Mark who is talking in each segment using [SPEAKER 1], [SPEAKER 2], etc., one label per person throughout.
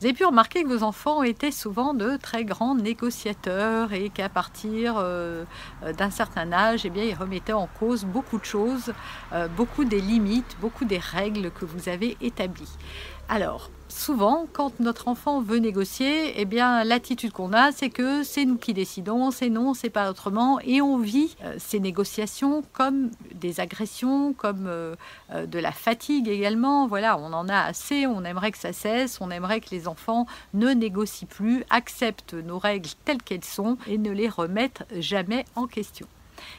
[SPEAKER 1] Vous avez pu remarquer que vos enfants étaient souvent de très grands négociateurs et qu'à partir euh, d'un certain âge, eh bien, ils remettaient en cause beaucoup de choses, euh, beaucoup des limites, beaucoup des règles que vous avez établies. Alors, souvent, quand notre enfant veut négocier, eh bien, l'attitude qu'on a, c'est que c'est nous qui décidons, c'est non, c'est pas autrement, et on vit euh, ces négociations comme des agressions, comme euh, euh, de la fatigue également. Voilà, on en a assez, on aimerait que ça cesse, on aimerait que les enfants ne négocient plus, acceptent nos règles telles qu'elles sont et ne les remettent jamais en question.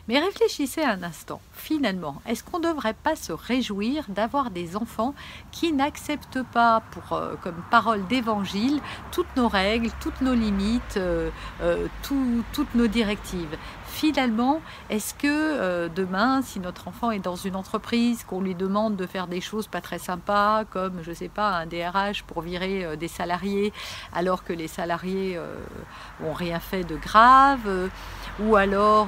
[SPEAKER 1] Mais réfléchissez un instant, finalement, est-ce qu'on ne devrait pas se réjouir d'avoir des enfants qui n'acceptent pas euh, comme parole d'évangile toutes nos règles, toutes nos limites, euh, euh, toutes nos directives? Finalement, est-ce que demain, si notre enfant est dans une entreprise, qu'on lui demande de faire des choses pas très sympas, comme, je ne sais pas, un DRH pour virer des salariés, alors que les salariés n'ont rien fait de grave, ou alors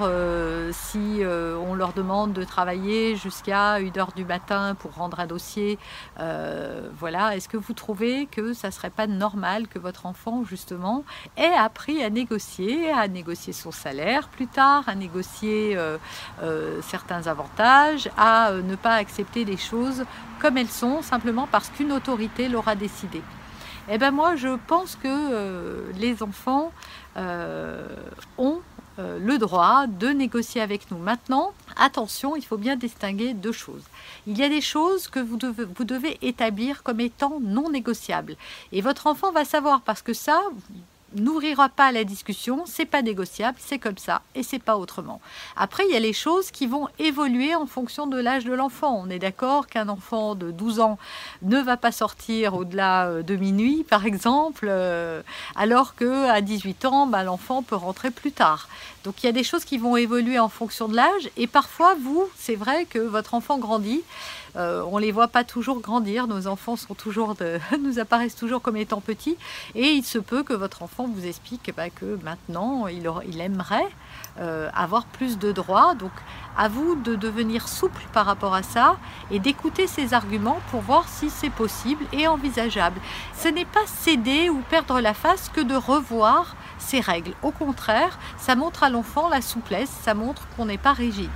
[SPEAKER 1] si on leur demande de travailler jusqu'à 1 heure du matin pour rendre un dossier, voilà, est-ce que vous trouvez que ça serait pas normal que votre enfant, justement, ait appris à négocier, à négocier son salaire plus tard, à négocier euh, euh, certains avantages, à euh, ne pas accepter les choses comme elles sont, simplement parce qu'une autorité l'aura décidé? Eh bien moi, je pense que les enfants ont le droit de négocier avec nous. Maintenant, attention, il faut bien distinguer deux choses. Il y a des choses que vous devez, vous devez établir comme étant non négociables. Et votre enfant va savoir, parce que ça, n'ouvrira pas la discussion, c'est pas négociable, c'est comme ça et c'est pas autrement. Après, il y a les choses qui vont évoluer en fonction de l'âge de l'enfant. On est d'accord qu'un enfant de 12 ans ne va pas sortir au-delà euh, de minuit, par exemple, euh, alors que à 18 ans, bah, l'enfant peut rentrer plus tard. Donc il y a des choses qui vont évoluer en fonction de l'âge et parfois vous, c'est vrai que votre enfant grandit. Euh, on les voit pas toujours grandir. Nos enfants sont toujours nous apparaissent toujours comme étant petits. Et il se peut que votre enfant vous explique bah, que maintenant, il, aimerait euh, avoir plus de droits. Donc, à vous de devenir souple par rapport à ça et d'écouter ses arguments pour voir si c'est possible et envisageable. Ce n'est pas céder ou perdre la face que de revoir ses règles. Au contraire, ça montre à l'enfant la souplesse, ça montre qu'on n'est pas rigide.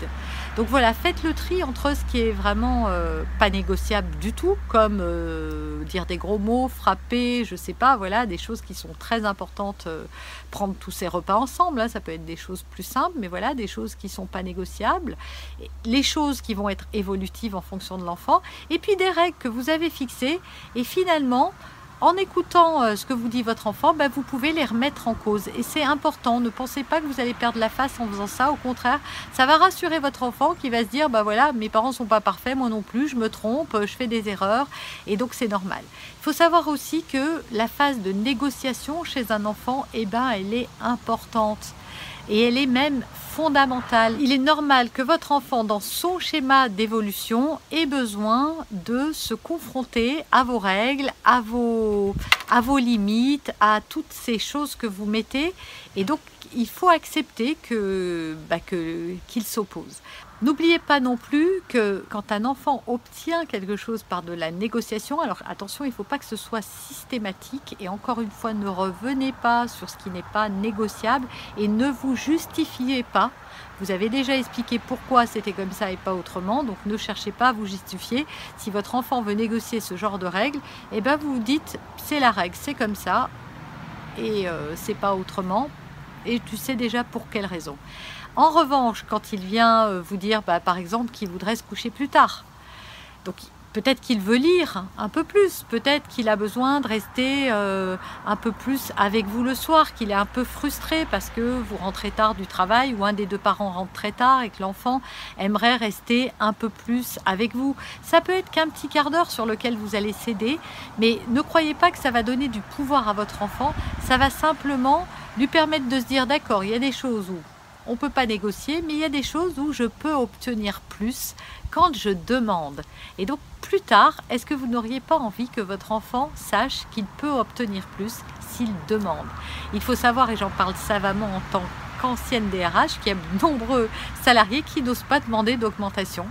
[SPEAKER 1] Donc voilà, faites le tri entre ce qui est vraiment euh, pas négociable du tout, comme euh, dire des gros mots, frapper, je sais pas, voilà, des choses qui sont très importantes. Euh, prendre tous ces repas ensemble, hein, ça peut être des choses plus simples, mais voilà, des choses qui sont pas négociables, les choses qui vont être évolutives en fonction de l'enfant, et puis des règles que vous avez fixées, et finalement en écoutant euh, ce que vous dit votre enfant, ben, vous pouvez les remettre en cause. Et c'est important. Ne pensez pas que vous allez perdre la face en faisant ça. Au contraire, ça va rassurer votre enfant qui va se dire, bah voilà, mes parents sont pas parfaits, moi non plus, je me trompe, je fais des erreurs, et donc c'est normal. Il faut savoir aussi que la phase de négociation chez un enfant, eh ben, elle est importante. Et elle est même Il est normal que votre enfant, dans son schéma d'évolution, ait besoin de se confronter à vos règles, à vos, à vos limites, à toutes ces choses que vous mettez. Et donc, il faut accepter que, bah, qu'il s'oppose. N'oubliez pas non plus que quand un enfant obtient quelque chose par de la négociation, alors attention, il ne faut pas que ce soit systématique et encore une fois, ne revenez pas sur ce qui n'est pas négociable et ne vous justifiez pas. Vous avez déjà expliqué pourquoi c'était comme ça et pas autrement, donc ne cherchez pas à vous justifier. Si votre enfant veut négocier ce genre de règles, eh ben vous vous dites c'est la règle, c'est comme ça et euh, c'est pas autrement. Et tu sais déjà pour quelle raison. En revanche, quand il vient euh, vous dire, bah, par exemple, qu'il voudrait se coucher plus tard, donc peut-être qu'il veut lire un peu plus, peut-être qu'il a besoin de rester euh, un peu plus avec vous le soir, qu'il est un peu frustré parce que vous rentrez tard du travail ou un des deux parents rentre très tard et que l'enfant aimerait rester un peu plus avec vous. Ça peut être qu'un petit quart d'heure sur lequel vous allez céder, mais ne croyez pas que ça va donner du pouvoir à votre enfant, ça va simplement lui permettre de se dire d'accord, il y a des choses où on ne peut pas négocier, mais il y a des choses où je peux obtenir plus quand je demande. Et donc plus tard, est-ce que vous n'auriez pas envie que votre enfant sache qu'il peut obtenir plus s'il demande? Il faut savoir, et j'en parle savamment en tant qu'ancienne DRH, qu'il y a de nombreux salariés qui n'osent pas demander d'augmentation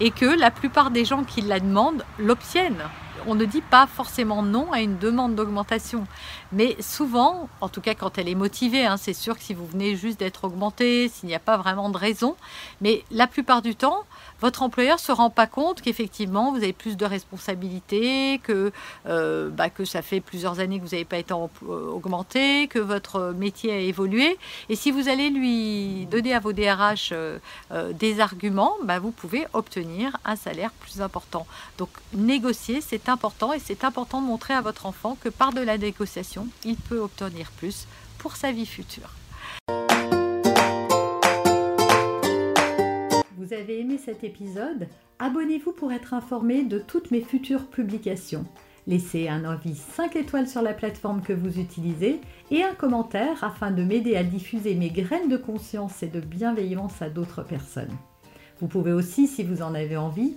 [SPEAKER 1] et que la plupart des gens qui la demandent l'obtiennent on ne dit pas forcément non à une demande d'augmentation. Mais souvent, en tout cas quand elle est motivée, hein, c'est sûr que si vous venez juste d'être augmenté, s'il n'y a pas vraiment de raison, mais la plupart du temps, votre employeur se rend pas compte qu'effectivement vous avez plus de responsabilités, que, euh, bah, que ça fait plusieurs années que vous n'avez pas été euh, augmenté, que votre métier a évolué. Et si vous allez lui donner à vos DRH euh, des arguments, bah, vous pouvez obtenir un salaire plus important. Donc négocier, c'est important et c'est important de montrer à votre enfant que par de la négociation, il peut obtenir plus pour sa vie future.
[SPEAKER 2] Vous avez aimé cet épisode? Abonnez-vous pour être informé de toutes mes futures publications. Laissez un avis 5 étoiles sur la plateforme que vous utilisez et un commentaire afin de m'aider à diffuser mes graines de conscience et de bienveillance à d'autres personnes. Vous pouvez aussi, si vous en avez envie,